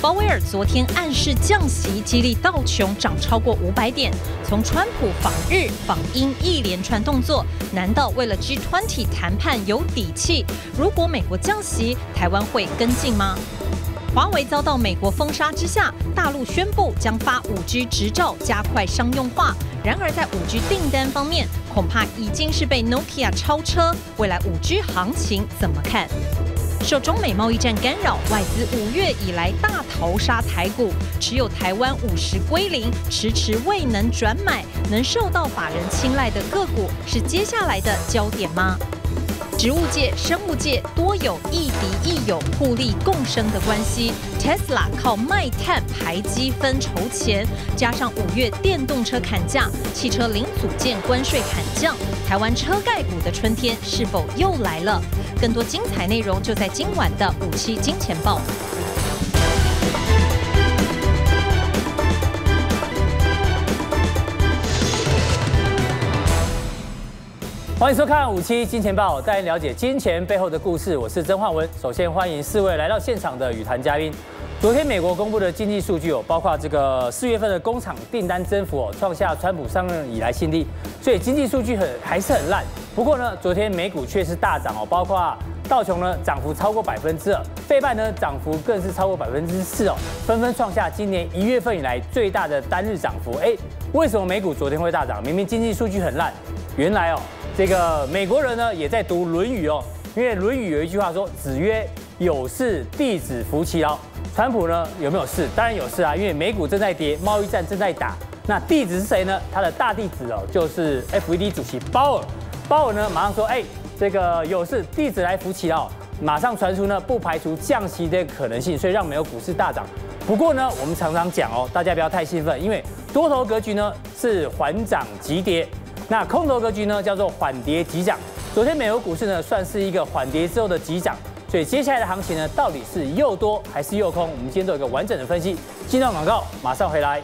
鲍威尔昨天暗示降息，激励道琼涨超过五百点。从川普访日访英一连串动作，难道为了 G20 谈判有底气？如果美国降息，台湾会跟进吗？华为遭到美国封杀之下，大陆宣布将发 5G 执照，加快商用化。然而在 5G 订单方面，恐怕已经是被 Nokia 超车。未来 5G 行情怎么看？受中美贸易战干扰，外资五月以来大逃杀台股，持有台湾五十归零，迟迟未能转买，能受到法人青睐的个股是接下来的焦点吗？植物界、生物界多有亦敌亦友、互利共生的关系。Tesla 靠卖碳排积分筹钱，加上五月电动车砍价，汽车零组件关税砍降，台湾车盖股的春天是否又来了？更多精彩内容就在今晚的五七金钱报。欢迎收看五七金钱报，带您了解金钱背后的故事。我是曾焕文。首先欢迎四位来到现场的与谈嘉宾。昨天美国公布的经济数据哦，包括这个四月份的工厂订单增幅哦，创下川普上任以来新低，所以经济数据很还是很烂。不过呢，昨天美股却是大涨哦，包括道琼呢涨幅超过百分之二，费半呢涨幅更是超过百分之四哦，纷纷创下今年一月份以来最大的单日涨幅。哎，为什么美股昨天会大涨？明明经济数据很烂，原来哦。这个美国人呢也在读《论语》哦，因为《论语》有一句话说：“子曰，有事弟子服其劳。”川普呢有没有事？当然有事啊，因为美股正在跌，贸易战正在打。那弟子是谁呢？他的大弟子哦，就是 FED 主席鲍尔。鲍尔呢马上说：“哎，这个有事，弟子来扶起哦。”马上传出呢不排除降息的可能性，所以让美国股市大涨。不过呢，我们常常讲哦，大家不要太兴奋，因为多头格局呢是缓涨急跌。那空头格局呢，叫做缓跌急涨。昨天美国股市呢，算是一个缓跌之后的急涨，所以接下来的行情呢，到底是又多还是又空？我们今天做一个完整的分析。进段广告，马上回来。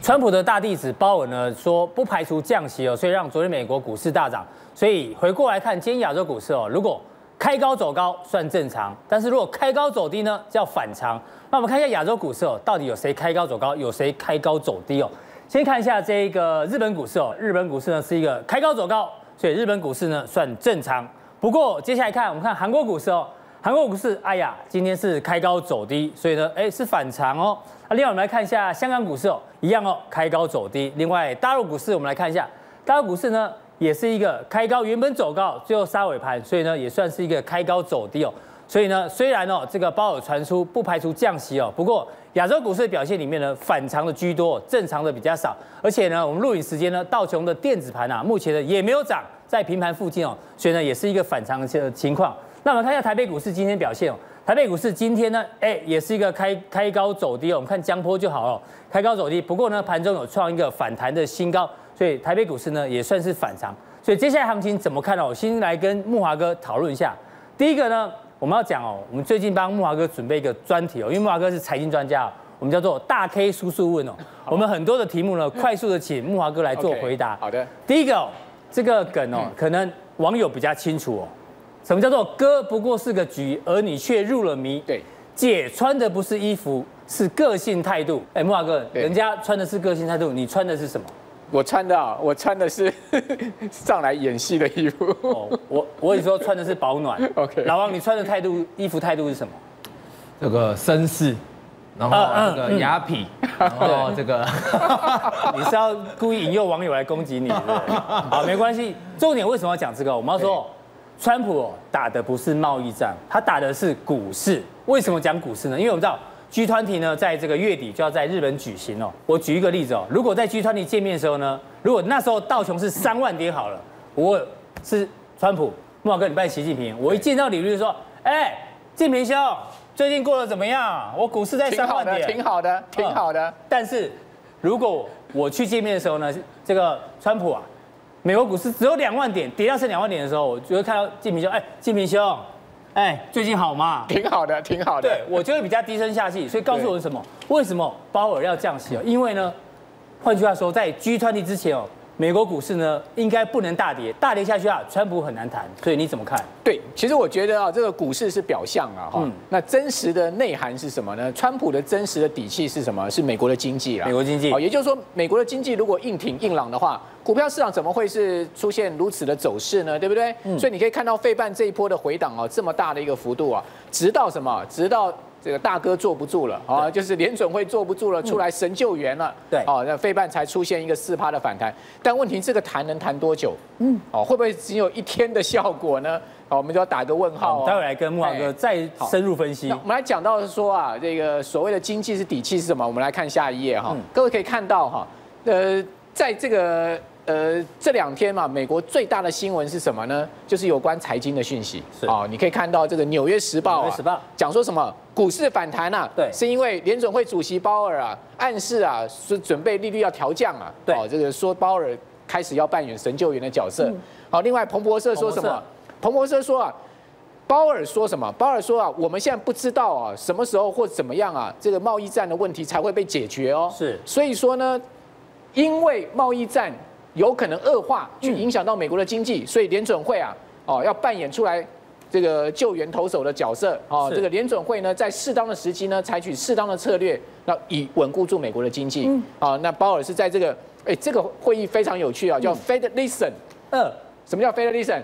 川普的大弟子鲍尔呢，说不排除降息哦，所以让昨天美国股市大涨。所以回过来看今天亚洲股市哦，如果开高走高算正常，但是如果开高走低呢，叫反常。那我们看一下亚洲股市哦，到底有谁开高走高，有谁开高走低哦？先看一下这个日本股市哦，日本股市呢是一个开高走高，所以日本股市呢算正常。不过接下来看，我们看韩国股市哦，韩国股市，哎呀，今天是开高走低，所以呢，哎是反常哦。那另外我们来看一下香港股市哦，一样哦，开高走低。另外大陆股市我们来看一下，大陆股市呢。也是一个开高，原本走高，最后杀尾盘，所以呢也算是一个开高走低哦。所以呢，虽然哦这个鲍尔传出不排除降息哦，不过亚洲股市的表现里面呢反常的居多，正常的比较少。而且呢，我们录影时间呢，道琼的电子盘啊，目前呢也没有涨，在平盘附近哦，所以呢也是一个反常的情况。那我们看一下台北股市今天表现哦，台北股市今天呢，哎也是一个开开高走低哦，我们看江波就好了，开高走低。不过呢，盘中有创一个反弹的新高。所以台北股市呢也算是反常，所以接下来行情怎么看呢？我先来跟木华哥讨论一下。第一个呢，我们要讲哦，我们最近帮木华哥准备一个专题哦，因为木华哥是财经专家，我们叫做大 K 叔叔问哦。我们很多的题目呢，快速的请木华哥来做回答。好的。第一个哦，这个梗哦，可能网友比较清楚哦。什么叫做哥不过是个局，而你却入了迷？对。姐穿的不是衣服，是个性态度。哎，木华哥，人家穿的是个性态度，你穿的是什么？我穿的啊，我穿的是 上来演戏的衣服。哦，我我跟你说穿的是保暖。OK，老王，你穿的态度，衣服态度是什么？这个绅士，然后这个雅痞，然后这个，你是要故意引诱网友来攻击你，对不对？好，没关系。重点为什么要讲这个？我们要说，川普打的不是贸易战，他打的是股市。为什么讲股市呢？因为我们知道。G20 呢，在这个月底就要在日本举行哦。我举一个例子哦，如果在 G20 见面的时候呢，如果那时候道琼是三万点好了，我是川普，慕驊哥，你拜习近平，我一见到李律就说，哎，近平兄，最近过得怎么样？我股市在三万点，挺好的，挺好的。但是如果我去见面的时候呢，这个川普啊，美国股市只有两万点，跌到剩两万点的时候，我就会看到近平兄，哎，近平兄。哎，最近好吗？挺好的，挺好的。对，我就会比较低声下气，所以告诉我什么？为什么鲍尔要降息哦？因为呢，换句话说，在 G20 之前哦，美国股市呢，应该不能大跌，大跌下去啊，川普很难谈。所以你怎么看？对，其实我觉得啊，这个股市是表象啊，哈、嗯，那真实的内涵是什么呢？川普的真实的底气是什么？是美国的经济啊，美国经济。好，也就是说，美国的经济如果硬挺硬朗的话，股票市场怎么会是出现如此的走势呢？对不对？嗯、所以你可以看到费半这一波的回档啊，这么大的一个幅度啊，直到什么？直到。这个大哥坐不住了啊，就是联准会坐不住了，出来神救援了。对，哦，那费半才出现一个四趴的反弹，但问题这个弹能弹多久？嗯，哦，会不会只有一天的效果呢？哦，我们就要打个问号。待会来跟慕驊哥再深入分析。我们来讲到是说啊，这个所谓的经济是底气是什么？我们来看下一页哈，各位可以看到哈，呃，在这个。呃，这两天嘛，美国最大的新闻是什么呢？就是有关财经的讯息。是啊，你可以看到这个《纽约时报》啊，《讲说什么股市反弹啊？对，是因为联准会主席鲍尔啊暗示啊，是准备利率要调降啊。对，这个说鲍尔开始要扮演神救援的角色。好，另外彭博社说什么？彭博社说啊，鲍尔说什么？鲍尔说啊，我们现在不知道啊，什么时候或怎么样啊，这个贸易战的问题才会被解决哦。是，所以说呢，因为贸易战。有可能恶化，去影响到美国的经济，所以联准会啊，哦，要扮演出来这个救援投手的角色，哦，这个联准会呢，在适当的时机呢，采取适当的策略，那以稳固住美国的经济。嗯，啊，那鲍尔是在这个，哎，这个会议非常有趣啊，叫 Fed Listen。嗯，什么叫 Fed Listen？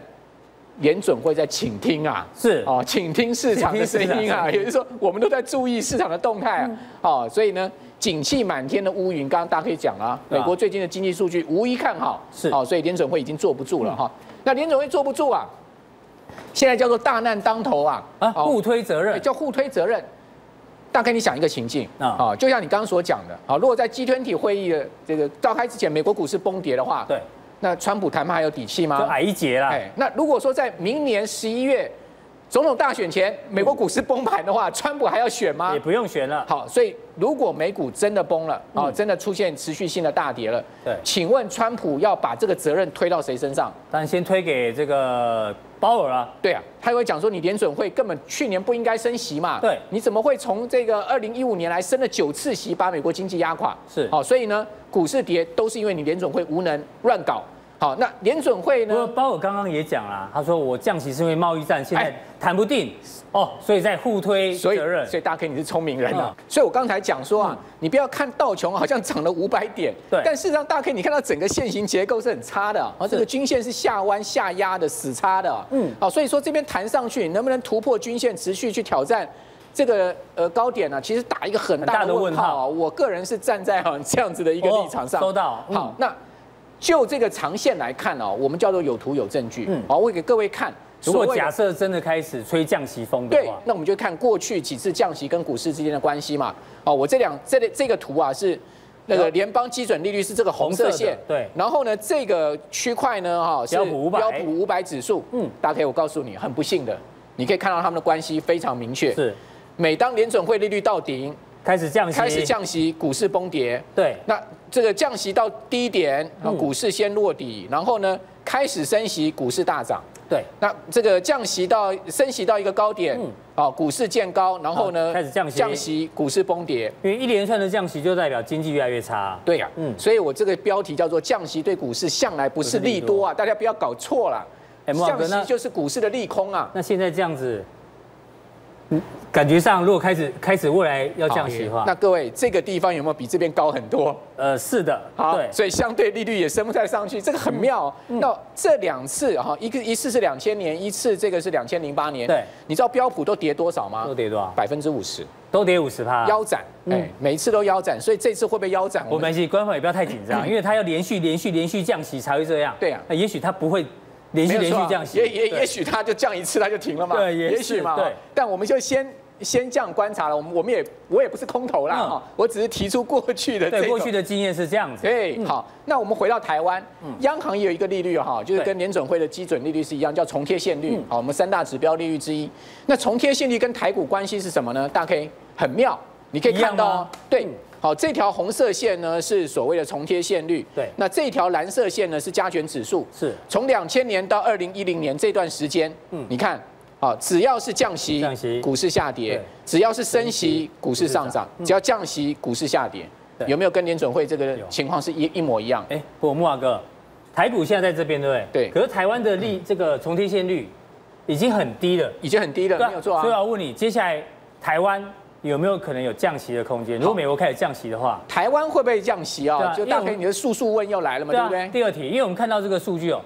联准会在倾听啊，是。哦，倾听市场的声音啊，也就是说，我们都在注意市场的动态啊，哦，所以呢。景气满天的乌云，刚刚大家可以讲啊，美国最近的经济数据无一看好，是哦，所以联准会已经坐不住了哈。那联准会坐不住啊，现在叫做大难当头啊，啊，互推责任，叫互推责任。大概你想一个情境啊，就像你刚刚所讲的啊，如果在 G20 会议的这个召开之前，美国股市崩跌的话，对，那川普谈判还有底气吗？就矮一截啦。哎，那如果说在明年十一月。总统大选前，美国股市崩盘的话，川普还要选吗？也不用选了。好，所以如果美股真的崩了，啊，真的出现持续性的大跌了，对，请问川普要把这个责任推到谁身上？当然先推给这个鲍尔啊。对啊，他会讲说，你联准会根本去年不应该升息嘛。对，你怎么会从这个二零一五年来升了九次息，把美国经济压垮？是，好，所以呢，股市跌都是因为你联准会无能乱搞。好，那联准会呢？鲍尔刚刚也讲了，他说我降息是因为贸易战现在谈不定哦，所以在互推责任。所以大 K 你是聪明人啊。所以我刚才讲说啊，你不要看道琼 好像涨了五百点，对，但事实上大 K 你看到整个线型结构是很差的，而这个均线是下弯下压的死叉的，嗯，好，所以说这边弹上去能不能突破均线，持续去挑战这个呃高点呢？其实打一个很大的问号啊。我个人是站在哈这样子的一个立场上。收到。好，那。就这个长线来看哦，我们叫做有图有证据。嗯，好，我给各位看。如果假设真的开始吹降息风的话，对，那我们就看过去几次降息跟股市之间的关系嘛。哦，我这两这这个图啊是那个联邦基准利率是这个红色线，对。然后呢，这个区块呢哈是标普五百标普五百指数。嗯，大家可以我告诉你，很不幸的，你可以看到他们的关系非常明确。是，每当联准会利率到顶。开始降息，开始降息，股市崩跌。对，那这个降息到低点，股市先落底，然后呢，开始升息，股市大涨。对，那这个降息到升息到一个高点，啊，股市见高，然后呢，开始降息，降息，股市崩跌。因为一连串的降息就代表经济越来越差。对呀，嗯，所以我这个标题叫做“降息对股市向来不是利多啊”，大家不要搞错了。降息就是股市的利空啊。那现在这样子。感觉上，如果开始开始未来要降息的话，那各位这个地方有没有比这边高很多？呃，是的，好，所以相对利率也升不太上去，这个很妙。那这两次哈，一个一次是两千年，一次这个是两千零八年。对，你知道标普都跌多少吗？都跌多少？百分之五十，都跌五十趴，腰斩。哎，每一次都腰斩，所以这次会不会腰斩？我没关系，官方也不要太紧张，因为它要连续连续连续降息才会这样。对啊，那也许它不会。连续连续降息，也也也许它就降一次，它就停了嘛。对，也许嘛。对，但我们就先先这样观察了。我们我们也我也不是空头啦，哈，我只是提出过去的。对，过去的经验是这样子。对，好，那我们回到台湾，央行也有一个利率哈，就是跟联准会的基准利率是一样，叫重贴现率。好，我们三大指标利率之一。那重贴现率跟台股关系是什么呢？大家可以很妙，你可以看到，对。好，这条红色线呢是所谓的重贴现率，对。那这条蓝色线呢是加权指数，是。从两千年到二零一零年这段时间，嗯，你看，啊，只要是降息，降息，股市下跌；只要是升息，股市上涨；只要降息，股市下跌。有没有跟联准会这个情况是一一模一样？哎，不，慕驊哥，台股现在在这边，对不对？对。可是台湾的利这个重贴现率已经很低了，已经很低了，没有错啊。所以我要问你，接下来台湾有没有可能有降息的空间？如果美国开始降息的话，台湾会不会降息啊？就大概你的速速问又来了嘛，对不对？第二题，因为我们看到这个数据哦，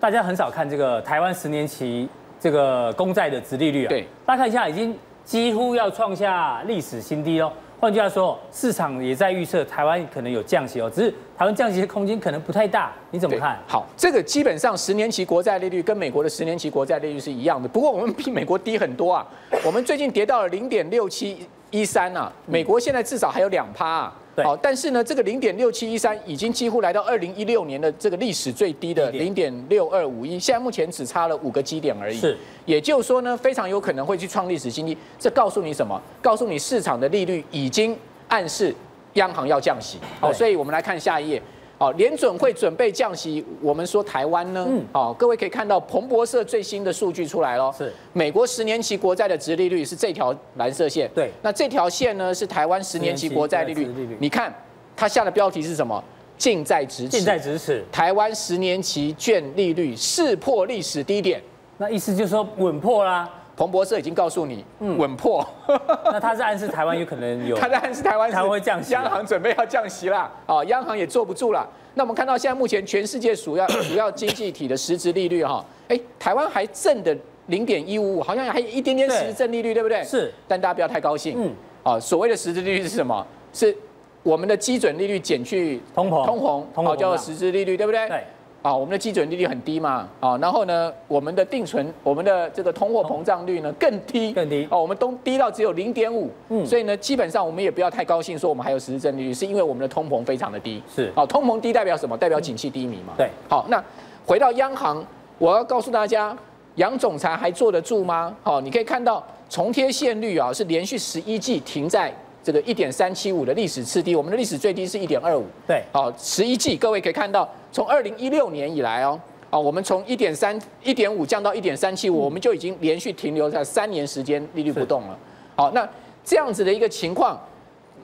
大家很少看这个台湾十年期这个公债的殖利率啊。对。大家看一下，已经几乎要创下历史新低哦。换句话说，市场也在预测台湾可能有降息哦，只是台湾降息的空间可能不太大，你怎么看？好，这个基本上十年期国债利率跟美国的十年期国债利率是一样的，不过我们比美国低很多啊，我们最近跌到了零点六七一三啊，美国现在至少还有两趴啊。好，但是呢，这个零点六七一三已经几乎来到二零一六年的这个历史最低的零点六二五一，现在目前只差了五个基点而已。是，也就是说呢，非常有可能会去创历史新低。这告诉你什么？告诉你市场的利率已经暗示央行要降息。好，所以我们来看下一页。好，联准会准备降息，我们说台湾呢？嗯，好，各位可以看到彭博社最新的数据出来了。是，美国十年期国债的殖利率是这条蓝色线。对，那这条线呢是台湾十年期国债利率。你看，它下的标题是什么？近在咫尺。近在咫尺。台湾十年期券利率势破历史低点。那意思就是说稳破啦。彭博社已经告诉你，嗯，稳破。那他是暗示台湾有可能有？他在暗示台湾台湾会降息，央行准备要降息了啊，央行也坐不住了。那我们看到现在目前全世界主要 主要经济体的实质利率哈，哎，台湾还正的零点一五五，好像还有一点点实质正利率，对不对？是。但大家不要太高兴，嗯，啊，所谓的实质利率是什么？是我们的基准利率减去通膨，通膨，通膨叫做实质利率，对不对？对。啊，我们的基准利率很低嘛，啊，然后呢，我们的定存，我们的这个通货膨胀率呢更低，更低，哦，我们都低到只有零点五，嗯，所以呢，基本上我们也不要太高兴，说我们还有实质正利率，是因为我们的通膨非常的低，是，哦，通膨低代表什么？代表景气低迷嘛，对，好，那回到央行，我要告诉大家，杨总裁还坐得住吗？好，你可以看到重贴现率啊，是连续十一季停在。这个一点三七五的历史次低，我们的历史最低是一点二五。对，好，十一季各位可以看到，从二零一六年以来哦，啊，我们从一点三一点五降到一点三七五，我们就已经连续停留在三年时间利率不动了。好，那这样子的一个情况，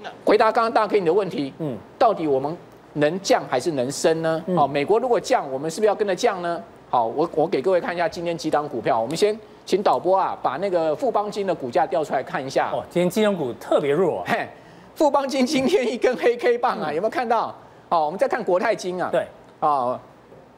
那回答刚刚大家给你的问题，嗯，到底我们能降还是能升呢？好，美国如果降，我们是不是要跟着降呢？好，我我给各位看一下今天几档股票，我们先。请导播啊，把那个富邦金的股价调出来看一下。哦，今天金融股特别弱。嘿，富邦金今天一根黑 K 棒啊，有没有看到？哦，我们再看国泰金啊。对。哦，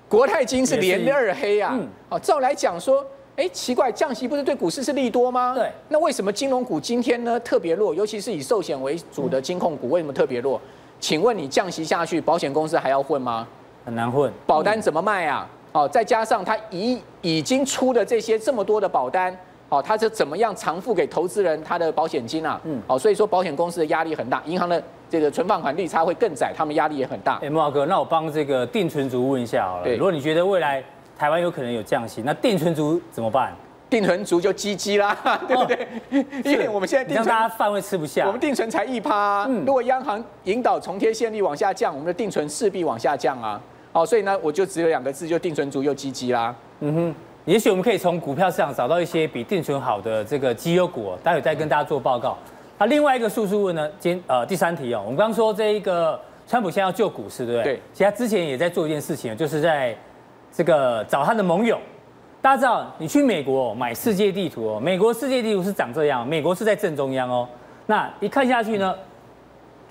国泰金是连二黑啊。嗯。哦，照来讲说，哎，奇怪，降息不是对股市是利多吗？对。那为什么金融股今天呢特别弱？尤其是以寿险为主的金控股，为什么特别弱？请问你降息下去，保险公司还要混吗？很难混。保单怎么卖啊？哦，再加上他已已经出的这些这么多的保单，哦，他是怎么样偿付给投资人他的保险金啊？嗯，哦，所以说保险公司的压力很大，银行的这个存放款利差会更窄，他们压力也很大。哎，慕驊哥，那我帮这个定存族问一下好了。如果你觉得未来台湾有可能有降息，那定存族怎么办？定存族就鸡鸡啦，对不对？哦、因为我们现在定存大家饭会吃不下，我们定存才一趴、啊，嗯、如果央行引导重贴现率往下降，我们的定存势必往下降啊。好，所以呢，我就只有两个字，就定存族又积极啦。嗯哼，也许我们可以从股票市场找到一些比定存好的这个绩优股，待会再跟大家做报告。那另外一个叔叔问呢，今呃第三题哦，我们刚刚说这一个川普现在要救股市，对不对？对。其实他之前也在做一件事情，就是在这个找他的盟友。大家知道，你去美国买世界地图哦，美国世界地图是长这样，美国是在正中央哦。那一看下去呢，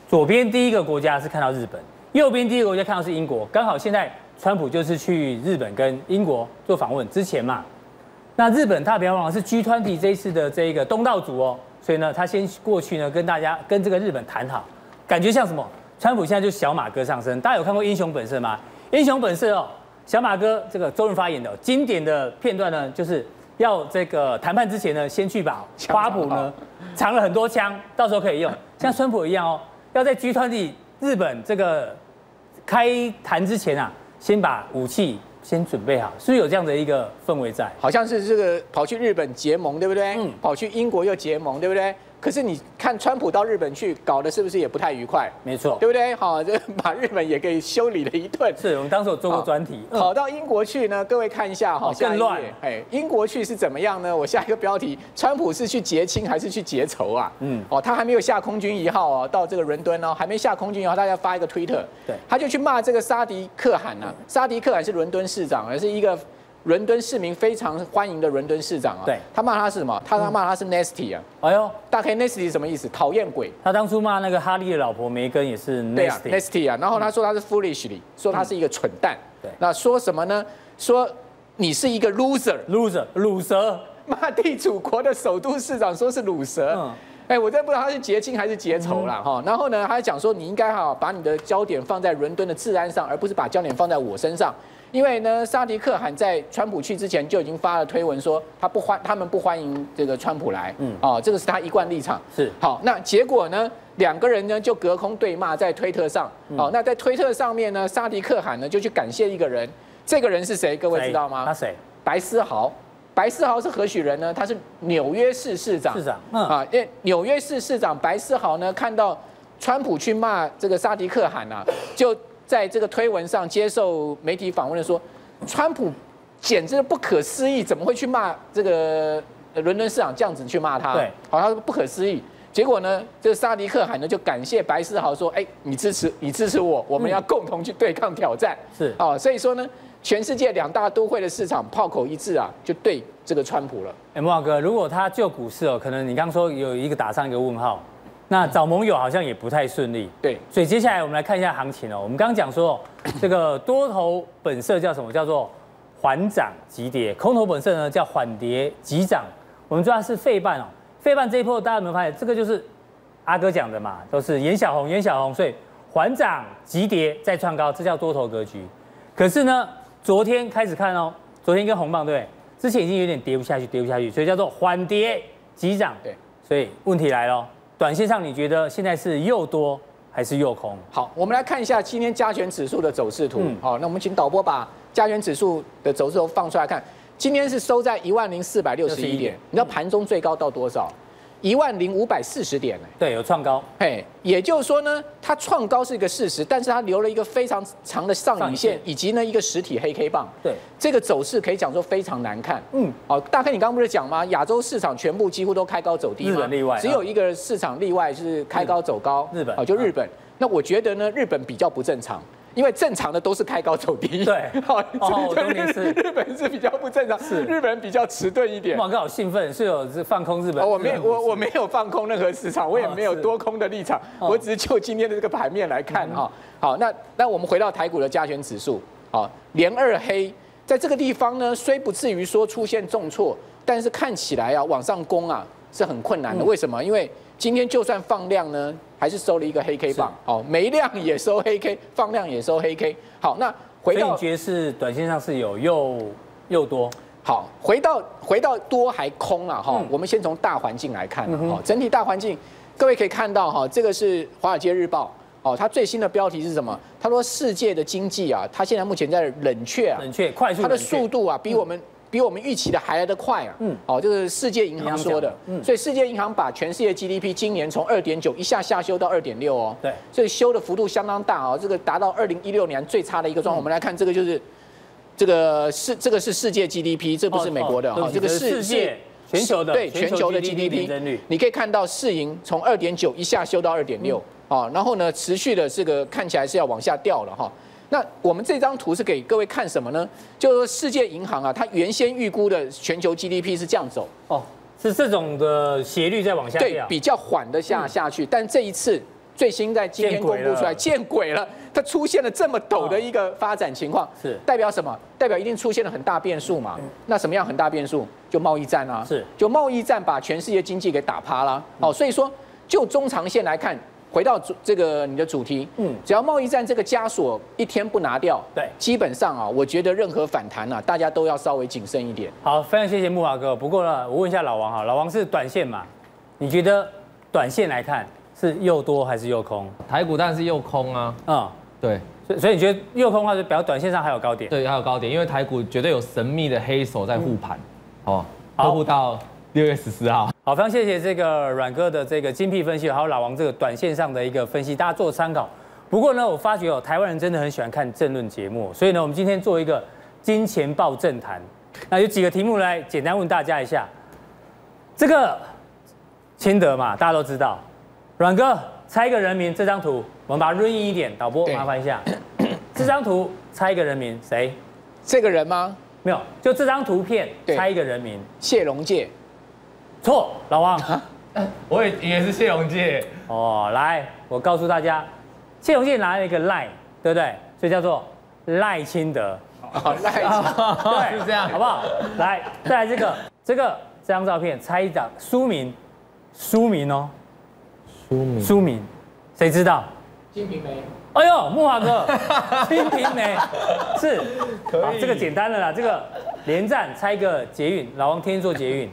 左边第一个国家是看到日本。右边第一个国家看到是英国，刚好现在川普就是去日本跟英国做访问之前嘛，那日本他不要忘了是 G20 这一次的这一个东道主哦，所以呢他先过去呢跟大家跟这个日本谈好，感觉像什么？川普现在就小马哥上身，大家有看过《英雄本色》吗？《英雄本色》哦，小马哥这个周润发演的经典的片段呢，就是要这个谈判之前呢，先去把花圃呢藏了很多枪，到时候可以用，像川普一样哦，要在 G20。日本这个开谈之前啊，先把武器先准备好，是不是有这样的一个氛围在？好像是这个跑去日本结盟，对不对？嗯。跑去英国又结盟，对不对？可是你看川普到日本去搞的是不是也不太愉快？没错，对不对？好，这 把日本也给修理了一顿。是我们当时有做过专题。跑到英国去呢，各位看一下哈，更乱。哎，英国去是怎么样呢？我下一个标题：川普是去结亲还是去结仇啊？嗯，哦，他还没有下空军一号哦，到这个伦敦哦，还没下空军一号，大家发一个推特，对，他就去骂这个沙迪克罕呐。沙迪克罕是伦敦市长，而是一个。伦敦市民非常欢迎的伦敦市长啊，对，他骂他是什么？他他骂他是 nasty 啊，哎呦，大概 nasty 什么意思？讨厌鬼。他当初骂那个哈利的老婆梅根也是 nasty 啊，然后他说他是 foolishly，说他是一个蠢蛋。对，那说什么呢？说你是一个 loser，loser，鲁蛇，骂地主国的首都市长说是鲁蛇。嗯，哎，我真不知道他是结亲还是结仇啦哈。然后呢，他还讲说你应该哈把你的焦点放在伦敦的治安上，而不是把焦点放在我身上。因为呢，沙迪克罕在川普去之前就已经发了推文说，他不欢，他们不欢迎这个川普来，嗯，哦，这个是他一贯立场。是，好，那结果呢，两个人呢就隔空对骂在推特上，哦，那在推特上面呢，沙迪克罕呢就去感谢一个人，这个人是谁？各位知道吗？他谁？白思豪。白思豪是何许人呢？他是纽约市市长。市长，嗯，啊，因为纽约市市长白思豪呢，看到川普去骂这个沙迪克罕啊，就。在这个推文上接受媒体访问的说，川普简直不可思议，怎么会去骂这个伦敦市长这样子去骂他？对，好，他说不可思议。结果呢，这个沙迪克海呢就感谢白思豪说，哎，你支持 你支持我，我们要共同去对抗挑战。是，哦，所以说呢，全世界两大都会的市场炮口一致啊，就对这个川普了。哎，慕驊哥，如果他救股市哦，可能你刚说有一个打上一个问号。那找盟友好像也不太顺利，对，所以接下来我们来看一下行情哦。我们刚刚讲说，这个多头本色叫什么？叫做缓涨急跌。空头本色呢叫缓跌急涨。我们知道是费半哦，费半这一波大家有没有发现？这个就是阿哥讲的嘛，都是颜小红，颜小红，所以缓涨急跌再创高，这叫多头格局。可是呢，昨天开始看哦，昨天跟红棒，对？之前已经有点跌不下去，跌不下去，所以叫做缓跌急涨。对，所以问题来了。短线上，你觉得现在是又多还是又空？好，我们来看一下今天加权指数的走势图。好，那我们请导播把加权指数的走势图放出来看。今天是收在一万零四百六十一点，你知道盘中最高到多少？一万零五百四十点，对，有创高，嘿，也就是说呢，它创高是一个事实，但是它留了一个非常长的上影线，以及呢一个实体黑 K 棒，对，这个走势可以讲说非常难看，嗯，哦，大概你刚刚不是讲吗？亚洲市场全部几乎都开高走低，日本例外，只有一个市场例外是开高走高，日本，哦，就日本，那我觉得呢，日本比较不正常。因为正常的都是开高走低，对，好，哦，日日本是比较不正常，是日本人比较迟钝一点。慕驊哥好兴奋，是有是放空日本？我没有，我我没有放空任何市场，我也没有多空的立场，我只是就今天的这个盘面来看哈。好，那那我们回到台股的加权指数，好，连二黑，在这个地方呢，虽不至于说出现重挫，但是看起来啊，往上攻啊是很困难的。为什么？因为今天就算放量呢，还是收了一个黑 K 棒，哦，没量也收黑 K，放量也收黑 K。好，那回到你觉得是短线上是有又又多？好，回到回到多还空啊哈。我们先从大环境来看，哈，整体大环境，各位可以看到哈，这个是华尔街日报，哦，它最新的标题是什么？他说世界的经济啊，它现在目前在冷却啊，冷却快速，它的速度啊比我们。比我们预期的还来得快啊！嗯，哦，就是世界银行说的，嗯，所以世界银行把全世界 GDP 今年从二点九一下下修到二点六哦，对，所以修的幅度相当大哦，这个达到二零一六年最差的一个状况。我们来看这个就是这个是这个是世界 GDP，这不是美国的哈，这个世界全球的对全球的 GDP，你可以看到世银从二点九一下修到二点六啊，然后呢持续的这个看起来是要往下掉了哈。那我们这张图是给各位看什么呢？就是说世界银行啊，它原先预估的全球 GDP 是这样走哦，是这种的斜率在往下掉，对，比较缓的下下去。但这一次最新在今天公布出来，见鬼了，它出现了这么陡的一个发展情况，是代表什么？代表一定出现了很大变数嘛？那什么样很大变数？就贸易战啊，是，就贸易战把全世界经济给打趴了。哦，所以说就中长线来看。回到主这个你的主题，嗯，只要贸易战这个枷锁一天不拿掉，对，基本上啊，我觉得任何反弹啊，大家都要稍微谨慎一点。好，非常谢谢木华哥。不过呢，我问一下老王哈，老王是短线嘛？你觉得短线来看是又多还是又空？台股当然是又空啊。嗯，对，所以所以你觉得又空的话，就表短线上还有高点？对，还有高点，因为台股绝对有神秘的黑手在护盘，哦，护到六月十四号。好，非常谢谢这个阮哥的这个精辟分析，还有老王这个短线上的一个分析，大家做参考。不过呢，我发觉哦，台湾人真的很喜欢看政论节目，所以呢，我们今天做一个金钱报政坛。那有几个题目来简单问大家一下。这个清德嘛，大家都知道。阮哥猜一个人名，这张图我们把它润印一点，导播麻烦一下。这张图猜一个人名，谁？这个人吗？没有，就这张图片猜一个人名。谢龙介。错，老王。我也也是谢龙介。哦，来，我告诉大家，谢龙介拿了一个赖，对不对？所以叫做赖清德。哦，赖清德。对，是这样，好不好？来，再来这个，这个这张照片，猜一张书名，书名哦。书名。书名，谁知道？金瓶梅。哎呦，木华哥，金瓶梅是，可以，这个简单的啦，这个连战猜一个捷运，老王天天坐捷运。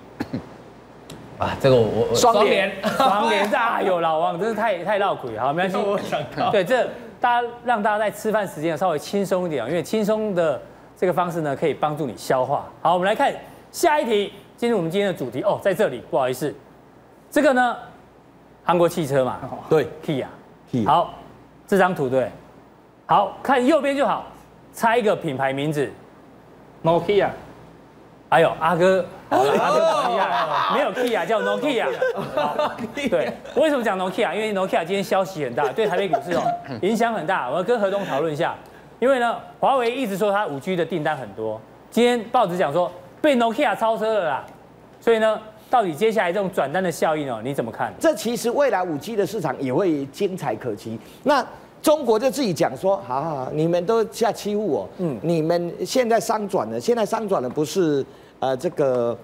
啊，这个我我双连双连 炸有老王，真是太太绕口了。好，没关系。我想到。对，这大家让大家在吃饭时间稍微轻松一点，因为轻松的这个方式呢，可以帮助你消化。好，我们来看下一题，进入我们今天的主题哦，在这里，不好意思，这个呢，韩国汽车嘛，对，Kia，好，这张图对，好看右边就好，猜一个品牌名字，Nokia。哎呦，阿哥，好了，阿哥很厉害，没有 Kia 叫 Nokia。对，为什么讲 Nokia？因为 Nokia 今天消息很大，对台北股市哦影响很大。我要跟何东讨论一下，因为呢，华为一直说它五 G 的订单很多，今天报纸讲说被 Nokia 超车了啦，所以呢，到底接下来这种转单的效应哦，你怎么看？这其实未来五 G 的市场也会精彩可期。那中国就自己讲说，好好好，你们都下欺负我，嗯，你们现在商转了，现在商转了不是呃这个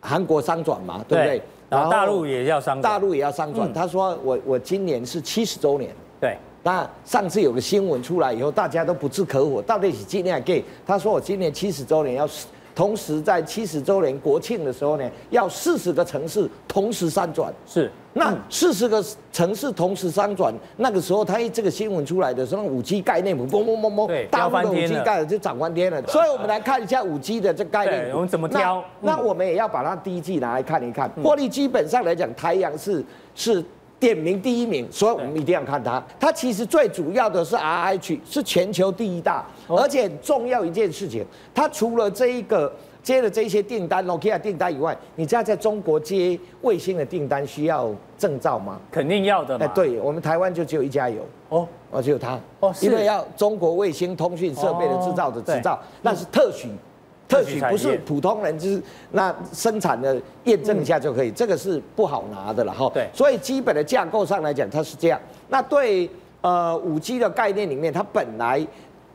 韩国商转嘛，对不对？然后大陆也要商转，大陆也要商转。他说我我今年是七十周年，对。那上次有个新闻出来以后，大家都不置可否，到底是今年给？他说我今年七十周年要。同时，在七十周年国庆的时候呢，要四十个城市同时三转。是，那四十个城市同时三转，那个时候，他一这个新闻出来的时候，五 G 概念，嘣嘣嘣嘣嘣，大部分五 G 概念就涨翻天了。所以，我们来看一下五 G 的这概念。我们怎么挑？那我们也要把它第一季拿来看一看。获利基本上来讲，台阳是是。点名第一名，所以我们一定要看它。它其实最主要的是 RH，是全球第一大，而且重要一件事情，它除了这一个接了这些订单，Nokia 订单以外，你知道在中国接卫星的订单需要证照吗？肯定要的。哎，对我们台湾就只有一家有哦，哦，只有它哦，因为要中国卫星通讯设备的制造的执照，那是特许。特许不是普通人，就是那生产的验证一下就可以，这个是不好拿的了哈。对，所以基本的架构上来讲，它是这样。那对呃五 G 的概念里面，它本来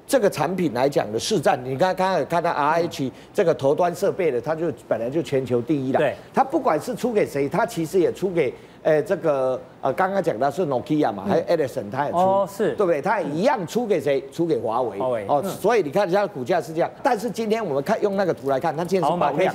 这个产品来讲的市占，你刚刚看到 RH 这个头端设备的，它就本来就全球第一了。对，它不管是出给谁，它其实也出给。哎，这个呃，刚刚讲的是 Nokia 嘛，还有 Ericsson，他也出，哦，是对不对？他也一样出给谁？出给华为。华为哦，所以你看一下股价是这样。但是今天我们看用那个图来看，它今天是爆量，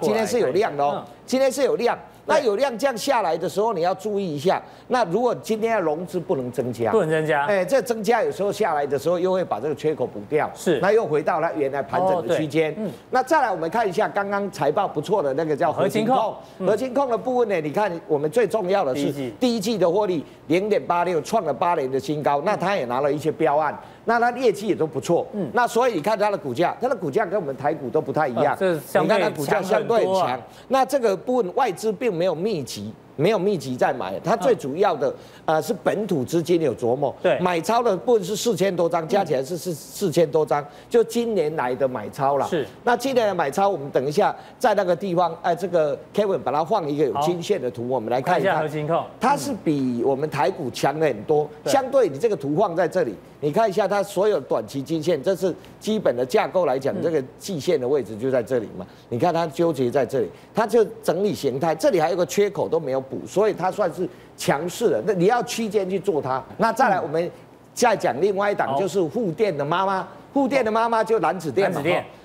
今天是有量的哦，今天是有量。那有量降下来的时候，你要注意一下。那如果今天要融资不能增加，不能增加，哎，这增加有时候下来的时候又会把这个缺口补掉，是，那又回到它原来盘整的区间。嗯，那再来我们看一下刚刚财报不错的那个叫核心控，核心控的部分呢，你看我们最重要的是第一季的获利零点八六创了八年的新高，那它也拿了一些标案。那它业绩也都不错，嗯，那所以你看它的股价，它的股价跟我们台股都不太一样，你看它股价相对很强，那这个部分外资并没有密集。没有密集在买，它最主要的呃是本土资金有琢磨，对，买超的部分是四千多张，加起来是四四千多张，就今年来的买超了。是，那今年的买超，我们等一下在那个地方，哎，这个 Kevin 把它放一个有均线的图，我们来看一下。它是比我们台股强了很多，相对你这个图放在这里，你看一下它所有短期均线，这是基本的架构来讲，这个季线的位置就在这里嘛。你看它纠结在这里，它就整理形态，这里还有个缺口都没有。补，所以它算是强势的。那你要区间去做它。那再来，我们再讲另外一档，就是护电的妈妈。护电的妈妈就蓝子电嘛。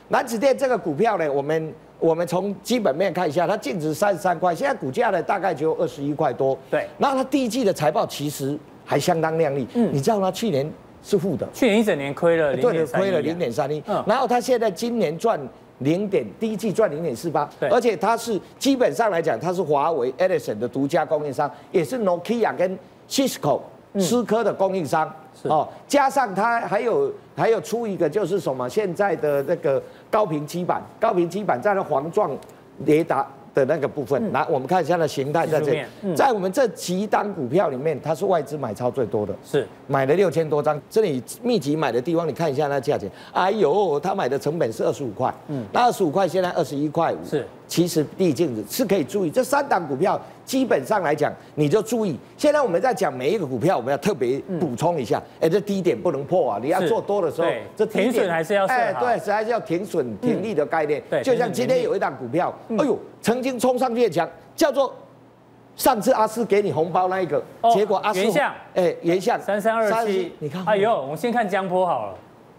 楠梓电这个股票呢，我们我们从基本面看一下，它净值三十三块，现在股价呢大概只有二十一块多。对。那它第一季的财报其实还相当亮丽。嗯。你知道它去年是负的。去年一整年亏了。对，亏了零点三一。嗯。然后它现在今年赚。零点第一季赚零点四八，而且它是基本上来讲，它是华为 Ericsson 的独家供应商，也是 Nokia 跟 Cisco 思科的供应商。哦，加上它还有还有出一个就是什么现在的那个高频基板，高频基板在那黄状雷达。的那个部分，来、嗯、我们看一下它的形态在这里，嗯、在我们这几档股票里面，它是外资买超最多的，是。买了六千多张。这里密集买的地方，你看一下那价钱，哎呦，他买的成本是二十五块，嗯，那二十五块现在二十一块五，是。其实毕竟是可以注意，这三档股票基本上来讲，你就注意。现在我们在讲每一个股票，我们要特别补充一下，哎、嗯，这低点不能破啊！你要做多的时候，这停损还是要哎，对，还是要停损停利的概念。就像今天有一档股票，哎呦，曾经冲上越强，叫做上次阿四给你红包那一个，哦、结果阿司，原相，哎，原相。三三二七，你看，哎呦，我们先看江波好了，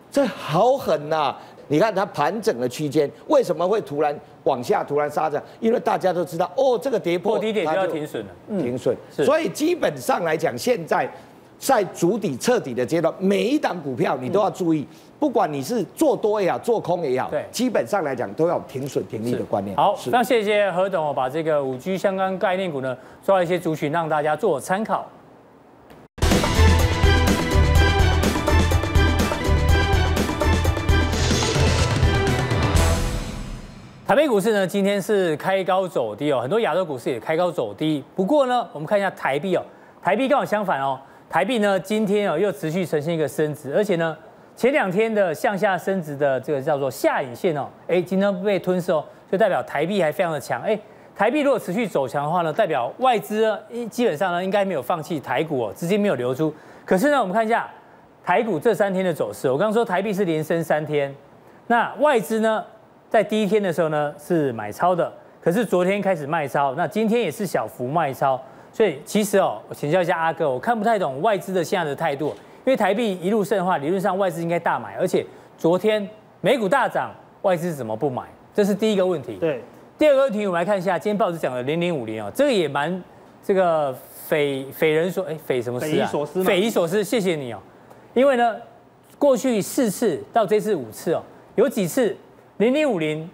这好狠呐、啊！你看它盘整的区间，为什么会突然往下突然杀着？因为大家都知道，哦，这个跌破低点就要停损了，停损。所以基本上来讲，现在在主底彻底的阶段，每一档股票你都要注意，不管你是做多也好，做空也好，对，基本上来讲都要停损停利的观念。好，那谢谢何董把这个五 G 相关概念股呢，抓了一些族群让大家做参考。台北股市呢，今天是开高走低哦，很多亚洲股市也开高走低。不过呢，我们看一下台币哦，台币刚好相反哦，台币呢今天哦又持续呈现一个升值，而且呢前两天的向下升值的这个叫做下影线哦，哎，今天被吞噬哦，就代表台币还非常的强。哎，台币如果持续走强的话呢，代表外资基本上呢应该没有放弃台股哦，资金没有流出。可是呢，我们看一下台股这三天的走势，我刚刚说台币是连升三天，那外资呢？在第一天的时候呢，是买超的，可是昨天开始卖超，那今天也是小幅卖超，所以其实哦，我请教一下阿哥，我看不太懂外资的现在的态度，因为台币一路升的话，理论上外资应该大买，而且昨天美股大涨，外资怎么不买？这是第一个问题。对，第二个问题，我们来看一下今天报纸讲的零零五零哦，这个也蛮这个匪匪人说，哎，匪什么事啊？匪夷所思。匪夷所思，谢谢你哦，因为呢，过去四次到这次五次哦，有几次。零零五零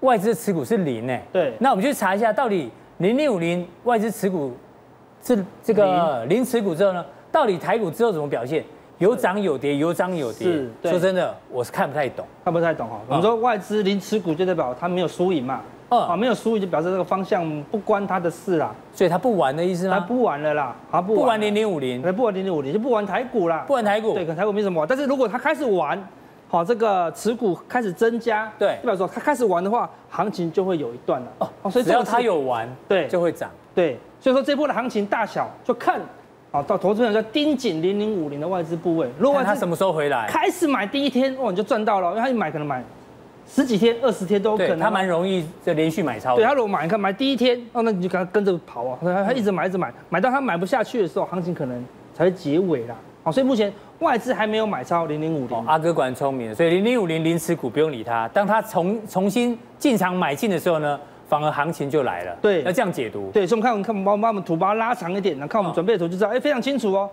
外资持股是零诶，对，那我们去查一下，到底零零五零外资持股是这个零。持股之后呢，到底台股之后怎么表现？有涨有跌，有涨有跌。是，说真的，我是看不太懂，看不太懂哈。我们说外资零持股就代表它没有输赢嘛，啊，没有输赢就表示这个方向不关他的事啦，所以他不玩的意思吗？他不玩了啦，他不玩零零五零，不玩零零五零就不玩台股啦，不玩台股，对，可台股没什么玩，但是如果他开始玩。好，这个持股开始增加，对，代表说他开始玩的话，行情就会有一段了哦。所以只要他有玩，对，就会涨，对。所以说这波的行情大小就看，好，到投资人要盯紧零零五零的外资部位。如果他什么时候回来，开始买第一天，哇，你就赚到了，因为他一买可能买十几天、二十天都有可能。他蛮容易就连续买超。对，他如果买，你看买第一天，哦，那你就跟他跟着跑啊，他他一直买，一直买，买到他买不下去的时候，行情可能才会结尾啦。好，所以目前。外资还没有买超零零五零，阿哥果然聪明，所以零零五零零持股不用理它。当它重重新进场买进的时候呢，反而行情就来了。对，要这样解读。对，所以我们看，我们看，把把我们图把它拉长一点，那看我们准备的图就知道，哎，非常清楚哦。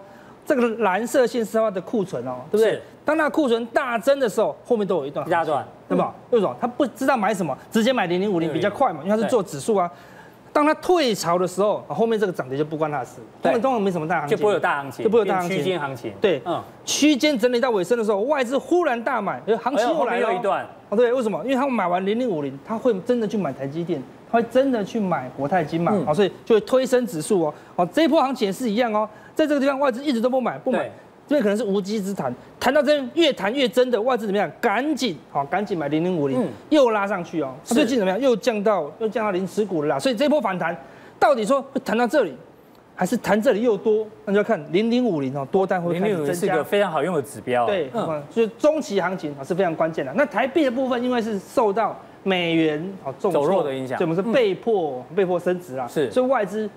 这个蓝色线是它的库存哦，对不对？当它库存大增的时候，后面都有一段一大段，对吧？为什么？他不知道买什么，直接买零零五零比较快嘛，因为它是做指数啊。当它退潮的时候，后面这个涨跌就不关它的事，后面通常没什么大行情，就不会有大行情，就不会有大行情，区间行情。对，嗯，区间整理到尾声的时候，外资忽然大买，行情又来了一段。哦，对，为什么？因为他们买完零零五零，他会真的去买台积电，他会真的去买国泰金嘛，好，所以就会推升指数哦。好，这一波行情也是一样哦，在这个地方外资一直都不买，不买。这可能是无稽之谈，谈到这边越谈越真的，外资怎么样？赶紧好，赶紧买零零五零，又拉上去哦。最近怎么样？又降到又降到零持股了啦。所以这波反弹。到底说会谈到这里，还是谈这里又多？那就要看零零五零哦，多单会开始增加。是一个非常好用的指标。对，嗯，所以中期行情啊是非常关键的。那台币的部分，因为是受到美元啊重走弱的影响，所以我们是被迫被迫升值啦。是，所以外资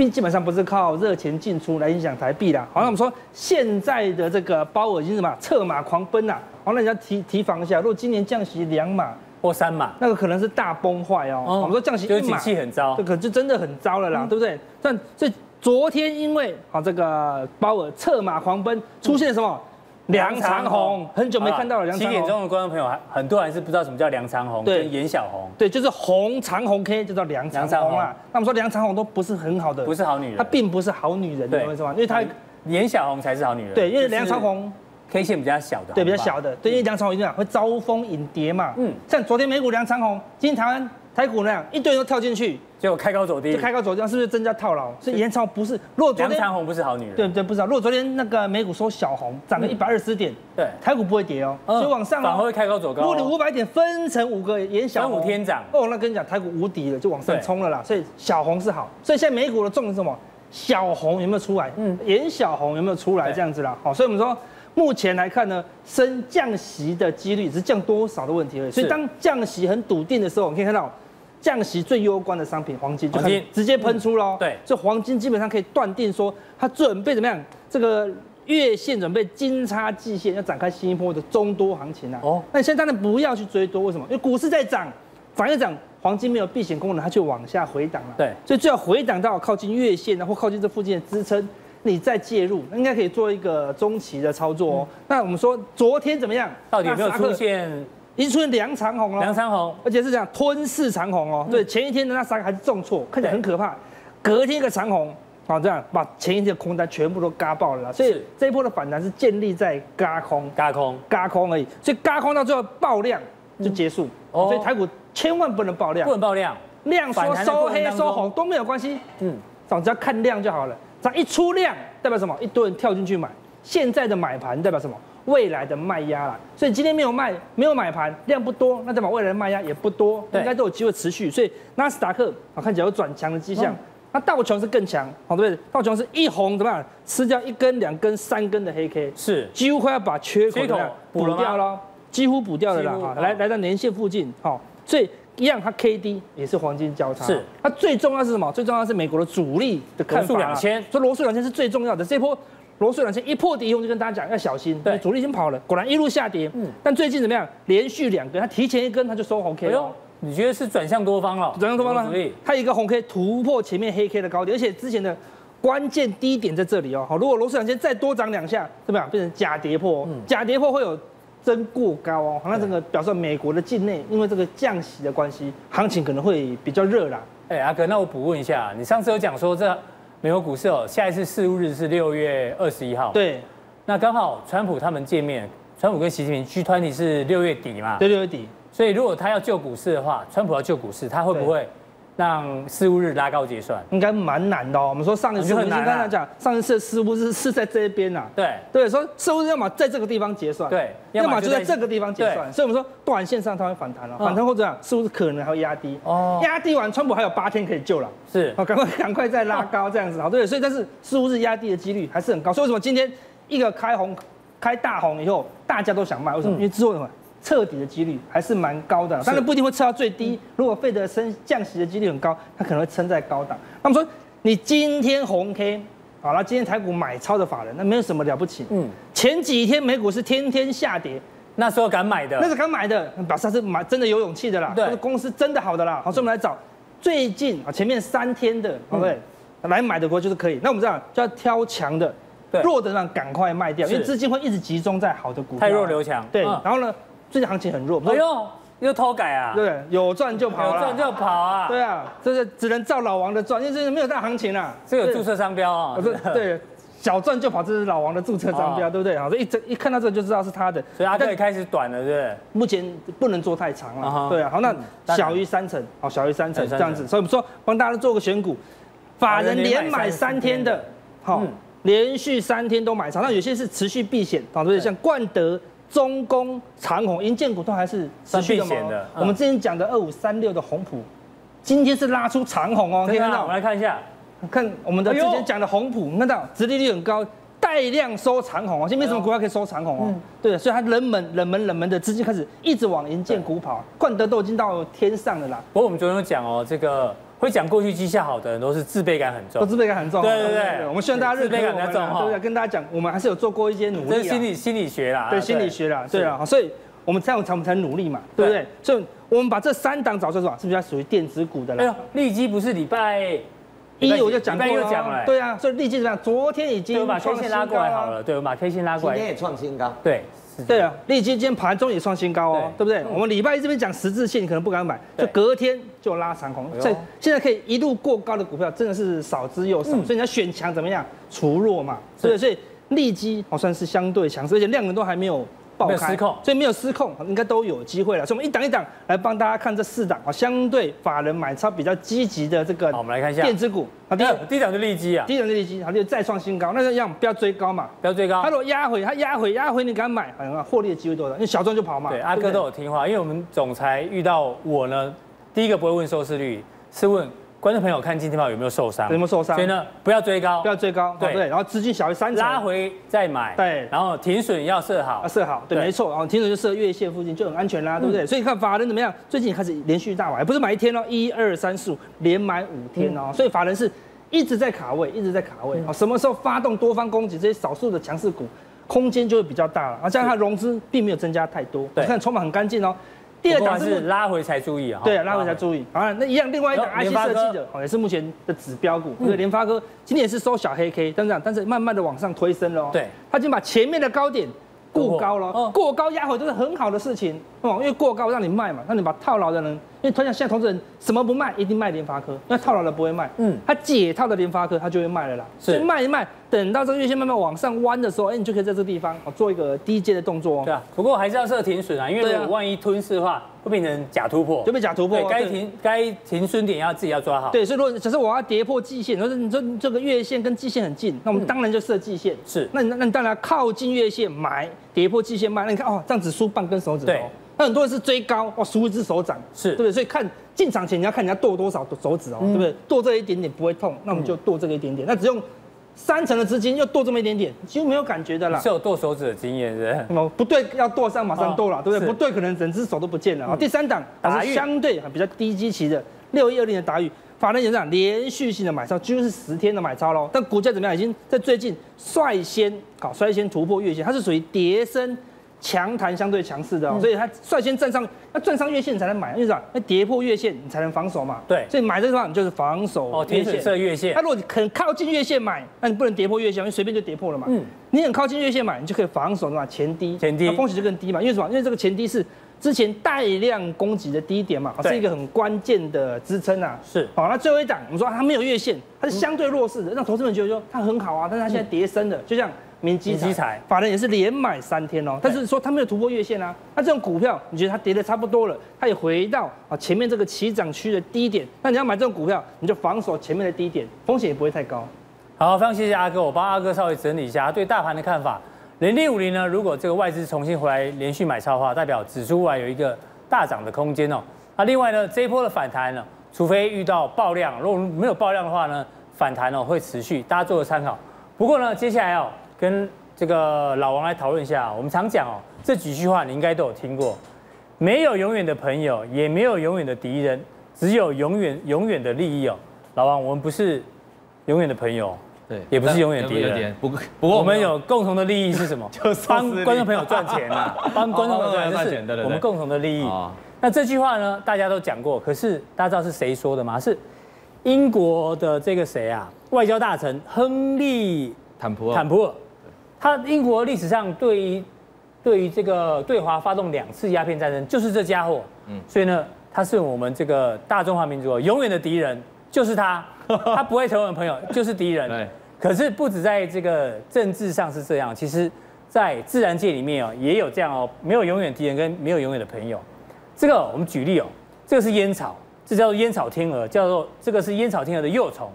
并基本上不是靠热钱进出来影响台币啦。好，那我们说现在的这个鲍尔已经什么策马狂奔呐？好，那你要提提防一下，如果今年降息两码。或三码，那个可能是大崩坏哦。我们说降息一码，景气很糟，这可就真的很糟了啦，对不对？但这昨天因为啊这个鲍尔策马狂奔，出现什么梁长虹，很久没看到了。梁长虹。七点钟的观众朋友还很多还是不知道什么叫梁长虹，对，颜小红，对，就是红长虹 K 就叫梁长红啊。那我们说梁长红都不是很好的，不是好女人，她并不是好女人，对，为什么？因为她颜小红才是好女人。对，因为梁长红 K 线比较小的，对，比较小的，对，因为梁长红一样会招蜂引蝶嘛。嗯，像昨天美股梁长虹，今天台湾台股那样一堆人都跳进去。结果开高走低，就开高走低，是不是增加套牢？所以延长不是，如果昨天梁长红不是好女人，对对，不知道。如果昨天那个美股收小红，涨了一百二十点，对，台股不会跌哦，所以往上反而会开高走高。如果你五百点分成五个延小红，五天涨哦，那跟你讲，台股无敌了，就往上冲了啦。所以小红是好，所以现在美股的重点是什么？小红有没有出来？嗯，颜小红有没有出来？这样子啦，好，所以我们说目前来看呢，升降息的几率只是降多少的问题而已。所以当降息很笃定的时候，我们可以看到。降息最攸关的商品黄金就直接喷出喽。对，所以黄金基本上可以断定说，它准备怎么样？这个月线准备金叉季线要展开新一波的中多行情啊。哦，那你现在当然不要去追多，为什么？因为股市在涨，反而涨，黄金没有避险功能，它就往下回档了。对，所以最好回档到靠近月线，然后靠近这附近的支撑，你再介入，应该可以做一个中期的操作哦。嗯、那我们说昨天怎么样？到底有没有出现？已经出现梁长红了，梁长红，而且是这样吞噬长红哦。对，前一天的那三个还是重挫，看起来很可怕。隔天一个长红，好这样把前一天的空单全部都嘎爆了。所以这一波的反弹是建立在嘎空、嘎空、嘎空而已。所以嘎空到最后爆量就结束。所以台股千万不能爆量，不能爆量，量说收黑收红都没有关系。嗯，只要看量就好了。只要一出量代表什么？一堆人跳进去买。现在的买盘代表什么？未来的卖压啦，所以今天没有卖，没有买盘，量不多，那代表未来的卖压也不多，应该都有机会持续。所以纳斯达克啊，看起来有转强的迹象。那道琼是更强，好对不对？道琼是一红怎么样？吃掉一根、两根、三根的黑 K，是几乎快要把缺口补掉了，几乎补掉了啦。哈，来来到年线附近，好，所以一样，它 K D 也是黄金交叉。是，它最重要是什么？最重要是美国的主力的看法。罗素两千，所以罗素两千是最重要的这波。罗素两千一破底以后，就跟大家讲要小心，对，主力已经跑了，果然一路下跌。嗯，但最近怎么样？连续两根，它提前一根，它就收红 K 了。哎，你觉得是转向多方了？转向多方了。它一个红 K 突破前面黑 K 的高点，而且之前的关键低点在这里哦。好，如果罗素两千再多涨两下，怎么样？变成假跌破？嗯，假跌破会有增过高哦。那这个表示美国的境内因为这个降息的关系，行情可能会比较热啦。哎，阿哥，那我补问一下，你上次有讲说这。美国股市哦，下一次事务日是六月二十一号。对，那刚好川普他们见面，川普跟习近平 G 团体是六月底嘛？对，六月底。所以如果他要救股市的话，川普要救股市，他会不会？让事务日拉高结算，应该蛮难的哦。我们说上一次，我们先刚才讲，上一次的事务日是在这边呐。对对，说事务日要么在这个地方结算，对，要么就在这个地方结算。所以我们说短线上它会反弹了，反弹或者样是不是可能还会压低？哦，压低完，川普还有八天可以救了。是，好，赶快赶快再拉高这样子，好对。所以但是事务日压低的几率还是很高。所以为什么今天一个开红开大红以后，大家都想卖？为什么？因为之后什么？彻底的几率还是蛮高的，当然不一定会测到最低。如果费德升降息的几率很高，它可能会撑在高档。那么说，你今天红 K，好了，今天台股买超的法人，那没有什么了不起。嗯，前几天美股是天天下跌，那时候敢买的，那是敢买的，表示他是买真的有勇气的啦。对，公司真的好的啦。好，所以我们来找最近啊前面三天的，对不对？来买的国就是可以。那我们这样就要挑强的，弱的让赶快卖掉，因为资金会一直集中在好的股票。太弱留强。对，然后呢？最近行情很弱，哎呦，又偷改啊？对，有赚就跑了，有赚就跑啊？对啊，这是只能照老王的赚，因为这是没有大行情啊。这有注册商标啊？对，小赚就跑，这是老王的注册商标，对不对？好，这一整一看到这就知道是他的，所以他可以开始短了，对不对？目前不能做太长了，对啊。好，那小于三成，好，小于三成这样子，所以我们说帮大家做个选股，法人连买三天的，好，连续三天都买长，那有些是持续避险，对不对？像冠德。中工长虹、银建股都还是持续的嘛？的我们之前讲的二五三六的红普，今天是拉出长虹哦，可以看到。我们来看一下，看我们的之前讲的红谱，看到殖利率很高，带量收长虹哦。现在没什么股票可以收长虹哦。嗯、对，所以它冷门、冷门、冷门的资金开始一直往银建股跑，冠德都已经到天上了啦。不过我们昨天有讲哦，这个。会讲过去绩效好的人都是自卑感很重，都自卑感很重。对对对，我们希望大家认可我们，自卑感比较重，对不对？跟大家讲，我们还是有做过一些努力。这是心理心理学啦，对心理学啦，对啊。所以我们这样才我们才努力嘛，对不对？所以我们把这三档找出来，是不是要属于电子股的了？哎呦，利基不是礼拜一我就讲过了，讲了，对啊，所以利基怎么样？昨天已经把 K 线拉过来好了，对，我把 K 线拉过来，今天也创新高，对。对啊，利基今天盘中也创新高哦，对，对不对？嗯、我们礼拜一这边讲十字线，你可能不敢买，就隔天就拉长红。所以现在可以一路过高的股票真的是少之又少，嗯、所以你要选强怎么样？除弱嘛，对，所以利基好算是相对强势，而且量能都还没有。爆开，所以没有失控，应该都有机会了。所以我们一档一档来帮大家看这四档啊，相对法人买超比较积极的这个。好，我们来看一下电子股。啊，第一第一档是利基啊，第一档是利基，好，就再创新高。那一样不要追高嘛，不要追高。它如果压回，它压回压回，你敢买，好像获利的机会多少？因为小众就跑嘛。对，阿哥都有听话，因为我们总裁遇到我呢，第一个不会问收视率，是问。观众朋友看今天报有没有受伤？有没有受伤？所以呢，不要追高，不要追高，对对。然后资金小于三成，拉回再买，对。然后停损要设好，要设好，对，没错。然后停损就设月线附近就很安全啦，对不对？所以看法人怎么样？最近开始连续大买，不是买一天哦，一二三四五连买五天哦。所以法人是一直在卡位，一直在卡位。啊，什么时候发动多方攻击这些少数的强势股，空间就会比较大了。啊，这样它融资并没有增加太多，你，看筹码很干净哦。第二档是拉回才注意啊，对啊，拉回才注意。好，那一样，另外一档 IC 设计的，哦，也是目前的指标股。那个联发科今天也是收小黑 K，但是但是慢慢的往上推升了。对，它已经把前面的高点过高了，过高压回都是很好的事情哦，因为过高让你卖嘛，让你把套牢的人，因为同样现在投资人什么不卖，一定卖联发科，那套牢的不会卖，嗯，他解套的联发科他就会卖了啦，所以卖一卖。等到这个月线慢慢往上弯的时候，哎，你就可以在这个地方哦做一个低阶的动作哦。对啊，不过还是要设停损啊，因为如果万一吞噬的话，会变成假突破，就被假突破。该停该停损点要自己要抓好。对，所以如果只是我要跌破季线，或者你说这个月线跟季线很近，那我们当然就设季线。是，那你那你当然靠近月线买，跌破季线卖。那你看哦，这样子输半根手指头。对，那很多人是追高哦，输一只手掌。是，对不对？所以看进场前你要看人家剁多少手指哦，对不对？剁这一点点不会痛，那我们就剁这个一点点，那只用。三成的资金又剁这么一点点，几乎没有感觉的啦。是有剁手指的经验是哦？不对，要剁上马上剁了，对不对？不对，可能整只手都不见了啊。第三档打是相对比较低基期的六一二零的打雨，法人也是讲连续性的买超，几乎是十天的买超喽。但股价怎么样？已经在最近率先搞率先突破月线，它是属于跌升。强弹相对强势的，所以它率先站上，要站上月线才能买，因为什么？要跌破月线你才能防守嘛。对，所以买这个地方你就是防守哦，贴水设月线。那如果你很靠近月线买，那你不能跌破月线，因为随便就跌破了嘛。嗯，你很靠近月线买，你就可以防守的嘛，前低，前低，风险就更低嘛。因为什么？因为这个前低是之前带量攻击的低点嘛，是一个很关键的支撑啊。是，好，那最后一档我们说它没有月线，它是相对弱势的，让投资人觉得说它很好啊，但是它现在跌深的，就像。明基材，法人也是连买三天哦，但是说它没有突破月线啊。那这种股票，你觉得它跌的差不多了，它也回到啊前面这个起涨区的低点，那你要买这种股票，你就防守前面的低点，风险也不会太高。好，非常谢谢阿哥，我帮阿哥稍微整理一下他对大盘的看法。零零五零呢，如果这个外资重新回来连续买超的话，代表指数外有一个大涨的空间哦。那另外呢，这一波的反弹呢，除非遇到爆量，如果没有爆量的话呢，反弹哦会持续，大家做个参考。不过呢，接下来哦。跟这个老王来讨论一下，我们常讲哦，这几句话你应该都有听过，没有永远的朋友，也没有永远的敌人，只有永远永远的利益哦。老王，我们不是永远的朋友，对，也不是永远敌人，不不过我们有共同的利益是什么？就是 帮观众朋友赚钱啊，帮观众朋友赚钱，对对对，我们共同的利益。那这句话呢，大家都讲过，可是大家知道是谁说的吗？是英国的这个谁啊？外交大臣亨利坦普坦普尔。他英国历史上对于对于这个对华发动两次鸦片战争，就是这家伙。嗯，所以呢，他是我们这个大中华民族永远的敌人，就是他，他不会成为朋友，就是敌人。可是不止在这个政治上是这样，其实，在自然界里面哦，也有这样哦，没有永远敌人跟没有永远的朋友。这个我们举例哦，这个是烟草，这叫做烟草天鹅，叫做这个是烟草天鹅的幼虫。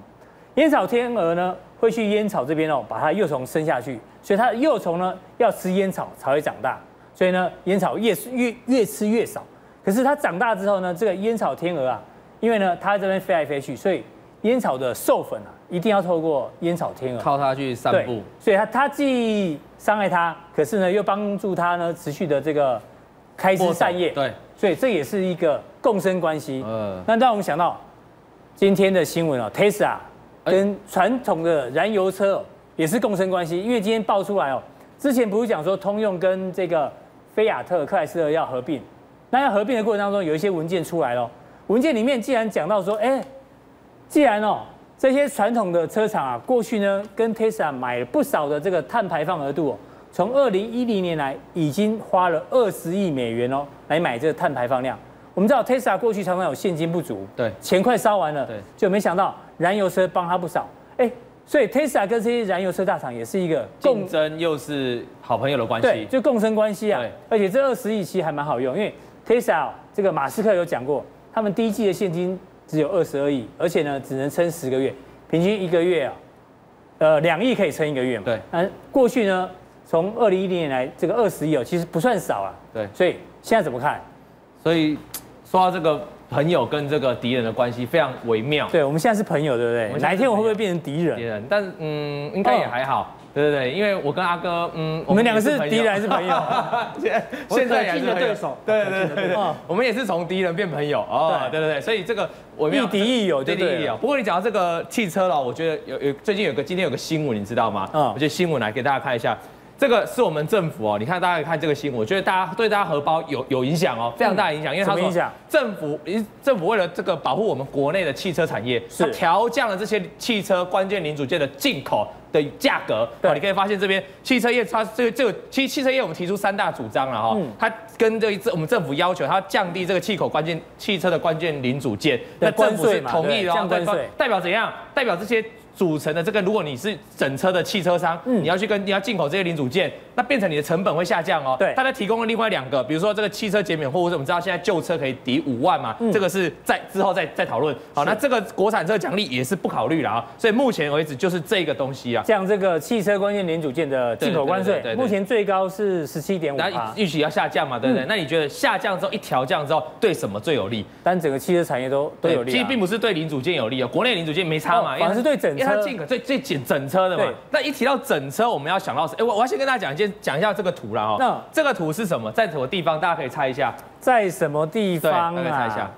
烟草天鹅呢，会去烟草这边哦，把它幼虫生下去。所以它的幼虫呢，要吃烟草才会长大，所以呢，烟草越越越吃越少。可是它长大之后呢，这个烟草天鹅啊，因为呢，它在这边飞来飞去，所以烟草的授粉啊，一定要透过烟草天鹅靠它去散步。所以它它既伤害它，可是呢，又帮助它呢持续的这个开枝散叶。对，所以这也是一个共生关系。嗯。那让我们想到今天的新闻哦，Tesla 跟传统的燃油车。也是共生关系，因为今天爆出来哦，之前不是讲说通用跟这个菲亚特、克莱斯勒要合并，那要合并的过程当中有一些文件出来了，文件里面既然讲到说，哎，既然哦这些传统的车厂啊，过去呢跟 Tesla 买了不少的这个碳排放额度哦，从二零一零年来已经花了二十亿美元哦来买这个碳排放量。我们知道 Tesla 过去常常有现金不足，对，钱快烧完了，对，就没想到燃油车帮他不少，哎，所以 Tesla 跟这些燃油车大厂也是一个竞争又是好朋友的关系，对，就共生关系啊。而且这二十亿其实还蛮好用，因为 Tesla 这个马斯克有讲过，他们第一季的现金只有二十二亿，而且呢只能撑十个月，平均一个月啊，呃，两亿可以撑一个月嘛。对，嗯，过去呢，从二零一零年来这个二十亿哦，其实不算少啊。对，所以现在怎么看？所以。说到这个朋友跟这个敌人的关系非常微妙。对，我们现在是朋友，对不对？哪一天我会不会变成敌人？敌人，但嗯，应该也还好。对对对，因为我跟阿哥，嗯，我们两个是敌人还是朋友？现在也是对手。对对对对，我们也是从敌人变朋友哦。对对对，所以这个我亦敌亦友，对对。不过你讲到这个汽车了，我觉得有有最近有个今天有个新闻，你知道吗？嗯，我觉得新闻来给大家看一下。这个是我们政府哦，你看大家看这个新闻，我觉得大家对大家荷包有有影响哦，非常大的影响，因为他说政府政府为了这个保护我们国内的汽车产业，是调降了这些汽车关键零组件的进口的价格。对，你可以发现这边汽车业它这个这个其实汽车业我们提出三大主张了哈，它跟这一次我们政府要求它降低这个气口关键汽车的关键零组件，那政府是同意的，代表怎样？代表这些。组成的这个，如果你是整车的汽车商，嗯，你要去跟你要进口这些零组件，那变成你的成本会下降哦。对，它在提供了另外两个，比如说这个汽车减免货，或者我们知道现在旧车可以抵五万嘛，嗯，这个是在之后再再讨论。好，那这个国产车奖励也是不考虑了啊。所以目前为止就是这个东西啊，像这个汽车关键零组件的进口关税，目前最高是十七点五，那预期要下降嘛，对不对？那你觉得下降之后一调降之后对什么最有利？但整个汽车产业都都有利。其实并不是对零组件有利哦，国内零组件没差嘛，反而是对整车进口最最。整整车的嘛，那一提到整车，我们要想到是，哎，我我要先跟大家讲一件，讲一下这个图了哈。那这个图是什么？在什么地方？大家可以猜一下，在什么地方啊？可以猜一下，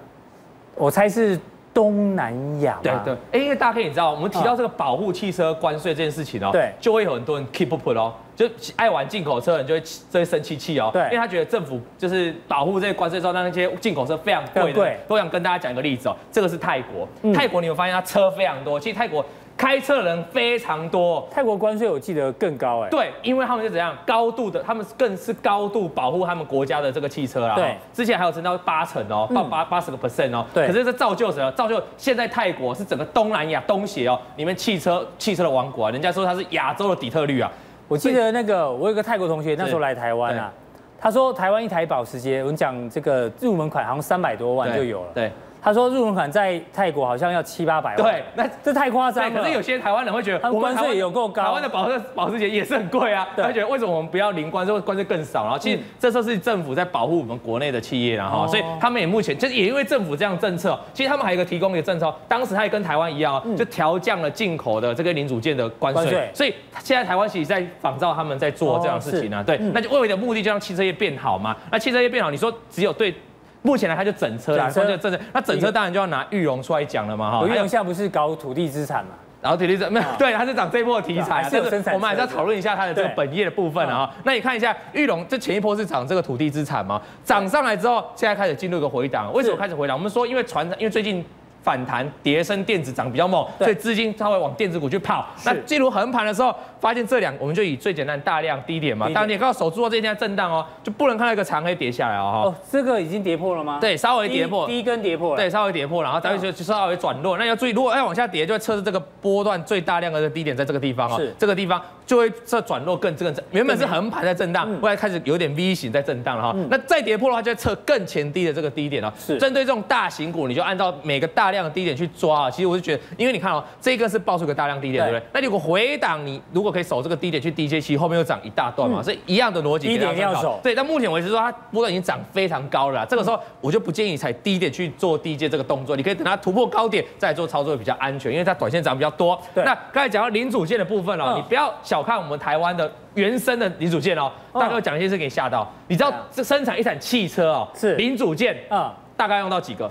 我猜是东南亚。对对，哎，因为大家可以你知道，我们提到这个保护汽车关税这件事情哦，对，就会有很多人 keep up 哦，就爱玩进口车的人就会就会生气气哦，对，因为他觉得政府就是保护这些关税之后，让那些进口车非常贵的。我想跟大家讲一个例子哦，这个是泰国，泰国你有发现它车非常多，其实泰国。开车的人非常多，泰国关税我记得更高哎。对，因为他们是怎样高度的，他们更是高度保护他们国家的这个汽车啦。对，之前还有增到八成哦，到八八十个 percent 哦。对。可是这造就什么？造就现在泰国是整个东南亚东协哦，里面汽车汽车的王国啊，人家说它是亚洲的底特律啊。我记得那个我有个泰国同学那时候来台湾啊，他说台湾一台保时捷，我们讲这个入门款好像三百多万就有了。对。他说入门款在泰国好像要七八百万，对，那这太夸张了。可是有些台湾人会觉得，他们关税也有够高，台湾的保时保时捷也是很贵啊。他觉得为什么我们不要零关税，关税更少？然后其实这时候是政府在保护我们国内的企业，然后所以他们也目前就是也因为政府这样政策，其实他们还有一个提供一个政策，当时他也跟台湾一样，就调降了进口的这个零组件的关税。所以现在台湾其实在仿照他们在做这样的事情啊，对，那就为了目的就让汽车业变好嘛。那汽车业变好，你说只有对。目前呢，他就整车啦，整车整车，那整车当然就要拿玉龙出来讲了嘛哈。玉龙现在不是搞土地资产嘛？然后土地资没有，对，它是涨这一波的题材，是我们还是要讨论一下它的这个本业的部分啊。那你看一下玉龙，这前一波是涨这个土地资产嘛？涨上来之后，现在开始进入一个回档。为什么开始回档？我们说因为船，因为最近。反弹，跌升电子涨比较猛，所以资金稍微往电子股去跑。那进入横盘的时候，发现这两，我们就以最简单大量低点嘛，当你看到守住了这一天震荡哦，就不能看到一个长黑跌下来哦。哦，这个已经跌破了吗？对，稍微跌破，第一根跌破了。对，稍微跌破，然后再就就稍微转弱。那要注意，如果要往下跌，就会测试这个波段最大量的低点在这个地方哦。是，这个地方就会这转弱更这个原本是横盘在震荡，后来开始有点 V 型在震荡了哈。那再跌破的话，就会测更前低的这个低点哦。是，针对这种大型股，你就按照每个大量的低点去抓。啊，其实我是觉得，因为你看哦，这个是爆出个大量低点，对不对？那如果回档，你如果可以守这个低点去低接，其实后面又涨一大段嘛，所以一样的逻辑。低点要守。对，但目前为止说它波段已经涨非常高了，这个时候我就不建议你踩低点去做低接这个动作，你可以等它突破高点再做操作比较安全，因为它短线涨比较多。那刚才讲到零组件的部分哦，你不要小看我们台湾的原生的零组件哦，大概讲一些事给你吓到。你知道这生产一台汽车哦，是零组件啊，大概用到几个？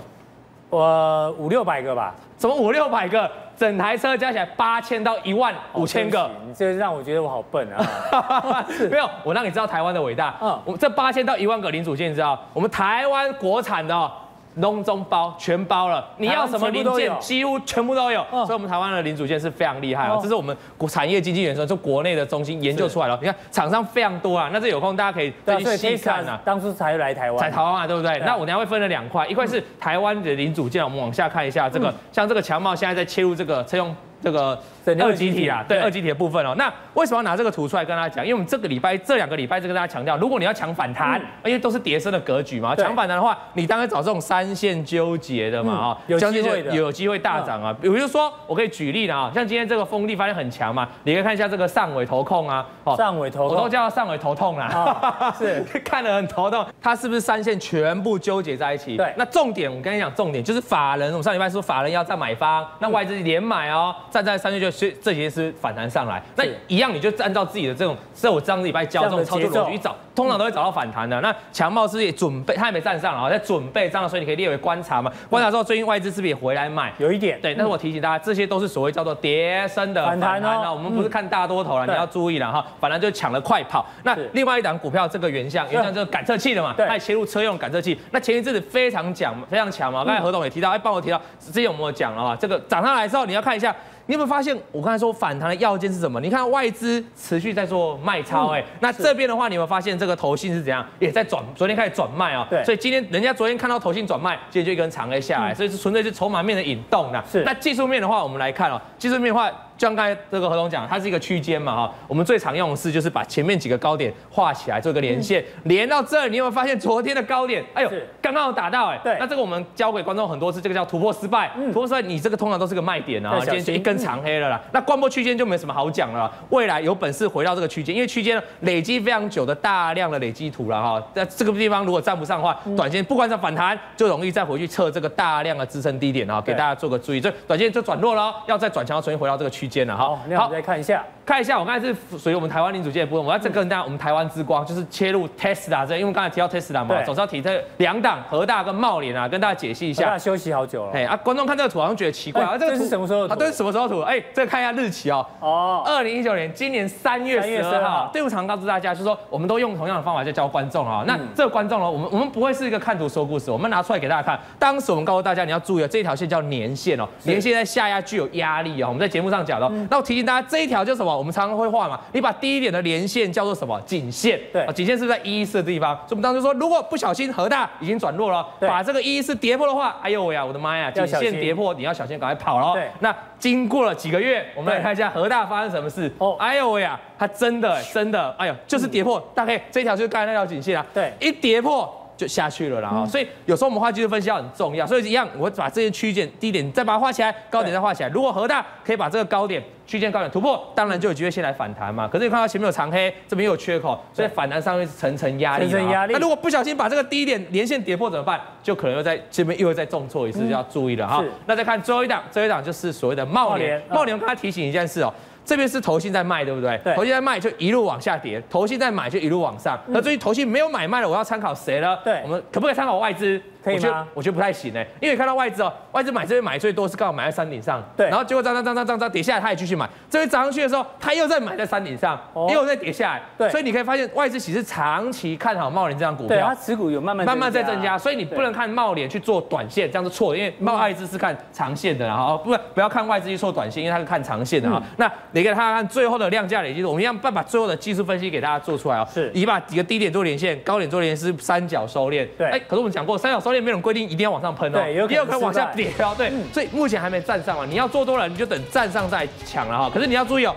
我五六百个吧。怎么五六百个？整台车加起来八千到一万五千个，你这让我觉得我好笨啊！没有，我让你知道台湾的伟大。嗯，我们这八千到一万个零组件，你知道？我们台湾国产的笼中包，全包了。你要什么零件，几乎全部都有。所以，我们台湾的零组件是非常厉害哦。这是我们国产业经济研究所，就国内的中心研究出来了。你看厂商非常多啊。那这有空大家可以再去细看啊。当初才来台湾，在台湾啊，对不对？那我等下会分了两块，一块是台湾的零组件，我们往下看一下这个，像这个强茂现在在切入这个车用。这个二极体啊，对二极体的部分哦。那为什么要拿这个图出来跟大家讲？因为我们这个礼拜这两个礼拜就跟大家强调，如果你要抢反弹，因为都是叠升的格局嘛，抢反弹的话，你当然找这种三线纠结的嘛啊，有机会，有机会大涨啊。比如说，我可以举例了啊，像今天这个风力发现很强嘛，你可以看一下这个上尾头控啊，哦，上尾头控，我都叫它上尾头痛啦，是 看得很头痛，它是不是三线全部纠结在一起？对，那重点我跟你讲，重点就是法人，我们上礼拜说法人要站买方，那外资连买哦，站在三线就。这些是反弹上来，那一样你就按照自己的这种，是我上礼拜教这种操作逻辑去找，通常都会找到反弹的。那强茂是也准备，他还没站上啊，在准备这样，所以你可以列为观察嘛。观察之后，最近外资是不是也回来买？有一点，对。但是我提醒大家，这些都是所谓叫做跌升的反弹哦。我们不是看大多头了，你要注意了哈。反弹就抢了快跑。那另外一档股票，这个原相，原相这个感测器的嘛，它也切入车用感测器。那前一阵子非常强，非常强嘛。刚才何董也提到，哎，帮我提到之前有没有讲了啊？这个涨上来之后，你要看一下。你有没有发现，我刚才说反弹的要件是什么？你看外资持续在做卖超，哎，那这边的话，你有没有发现这个投信是怎样，也在转，昨天开始转卖啊？对，所以今天人家昨天看到投信转卖，今天就一根长 A 下来，所以是纯粹是筹码面的引动的。是，那技术面的话，我们来看哦，技术面的话。就像刚才这个何总讲，它是一个区间嘛哈，我们最常用的是就是把前面几个高点画起来做一个连线，连到这儿，你有没有发现昨天的高点？哎呦，刚刚有打到哎，对，那这个我们教给观众很多次，这个叫突破失败，突破失败，你这个通常都是个卖点啊，今天就一根长黑了啦。那关波区间就没什么好讲了，未来有本事回到这个区间，因为区间累积非常久的大量的累积图了哈，在这个地方如果站不上的话，短线不管是反弹，就容易再回去测这个大量的支撑低点啊，给大家做个注意，这短线就转弱了，要再转强，重新回到这个区间了哈。好。再看一下，看一下，我刚才是属于我们台湾零组件的部分，我要再跟大家，我们台湾之光就是切入 Tesla 这，因为刚才提到 Tesla 嘛，总是要提这两档和大跟茂联啊，跟大家解析一下。大家休息好久了，哎啊，观众看这个图好像觉得奇怪啊，这个是什么时候图？啊，这是什么时候图？哎，这个看一下日期哦。哦，二零一九年，今年三月十二号。队伍常告诉大家，就是说我们都用同样的方法在教观众啊。那这个观众呢，我们我们不会是一个看图说故事，我们拿出来给大家看。当时我们告诉大家，你要注意啊，这条线叫年线哦，年线在下压具有压力哦。我们在节目上讲的，那我提醒大家，这一条叫什么？我们常常会画嘛，你把低一点的连线叫做什么？颈线。对，颈线是不是在一一四的地方？所以我们当时说，如果不小心和大已经转弱了，把这个一一四跌破的话，哎呦喂呀，我的妈呀，颈线跌破，你要小心，赶快跑了。对，那经过了几个月，我们来看一下和大发生什么事。哦，哎呦喂呀，它真的真的，哎呦，就是跌破，大概这条就是刚才那条颈线啊。对，一跌破。就下去了啦，哈，所以有时候我们画技术分析要很重要，所以一样，我会把这些区间低点再把它画起来，高点再画起来。如果核大可以把这个高点区间高点突破，当然就有机会先来反弹嘛。可是你看到前面有长黑，这边又有缺口，所以反弹上面是层层压力。层层压力。那如果不小心把这个低点连线跌破怎么办？就可能又在这边又会再重挫一次，就要注意了哈。那再看最后一档，最后一档就是所谓的茂联。茂联，我刚才提醒一件事哦。这边是投信在卖，对不对？对。投信在卖就一路往下跌，投信在买就一路往上。那最近投信没有买卖了，我要参考谁呢？对，我们可不可以参考外资？可以吗？我觉得不太行哎，因为看到外资哦，外资买这边买最多是刚好买在山顶上，对。然后结果涨涨涨涨涨涨跌下来，他也继续买。这边涨上去的时候，他又在买在山顶上，又在跌下来。对。所以你可以发现外资其实长期看好茂联这张股票，它持股有慢慢慢慢在增加，所以你不能看茂联去做短线，这样是错的，因为茂外资是看长线的，然后不不要看外资去做短线，因为它是看长线的哈。那你给他看最后。的量价累积，我们一样办把最后的技术分析给大家做出来哦。是，你把几个低点做连线，高点做连线是三角收敛。对，哎，可是我们讲过，三角收敛没有规定一定要往上喷哦，对，也有可能往下跌哦。对，所以目前还没站上嘛，你要做多了，你就等站上再抢了哈。可是你要注意哦，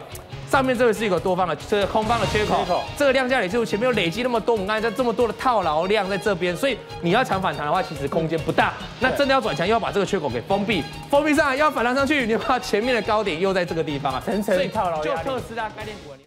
上面这个是一个多方的，这个空方的缺口，这个量价也是前面有累积那么多，我们刚才在这么多的套牢量在这边，所以你要抢反弹的话，其实空间不大。那真的要转强，又要把这个缺口给封闭，封闭上来要反弹上去，你要把前面的高点又在这个地方啊，层层套牢，就特斯拉概念股。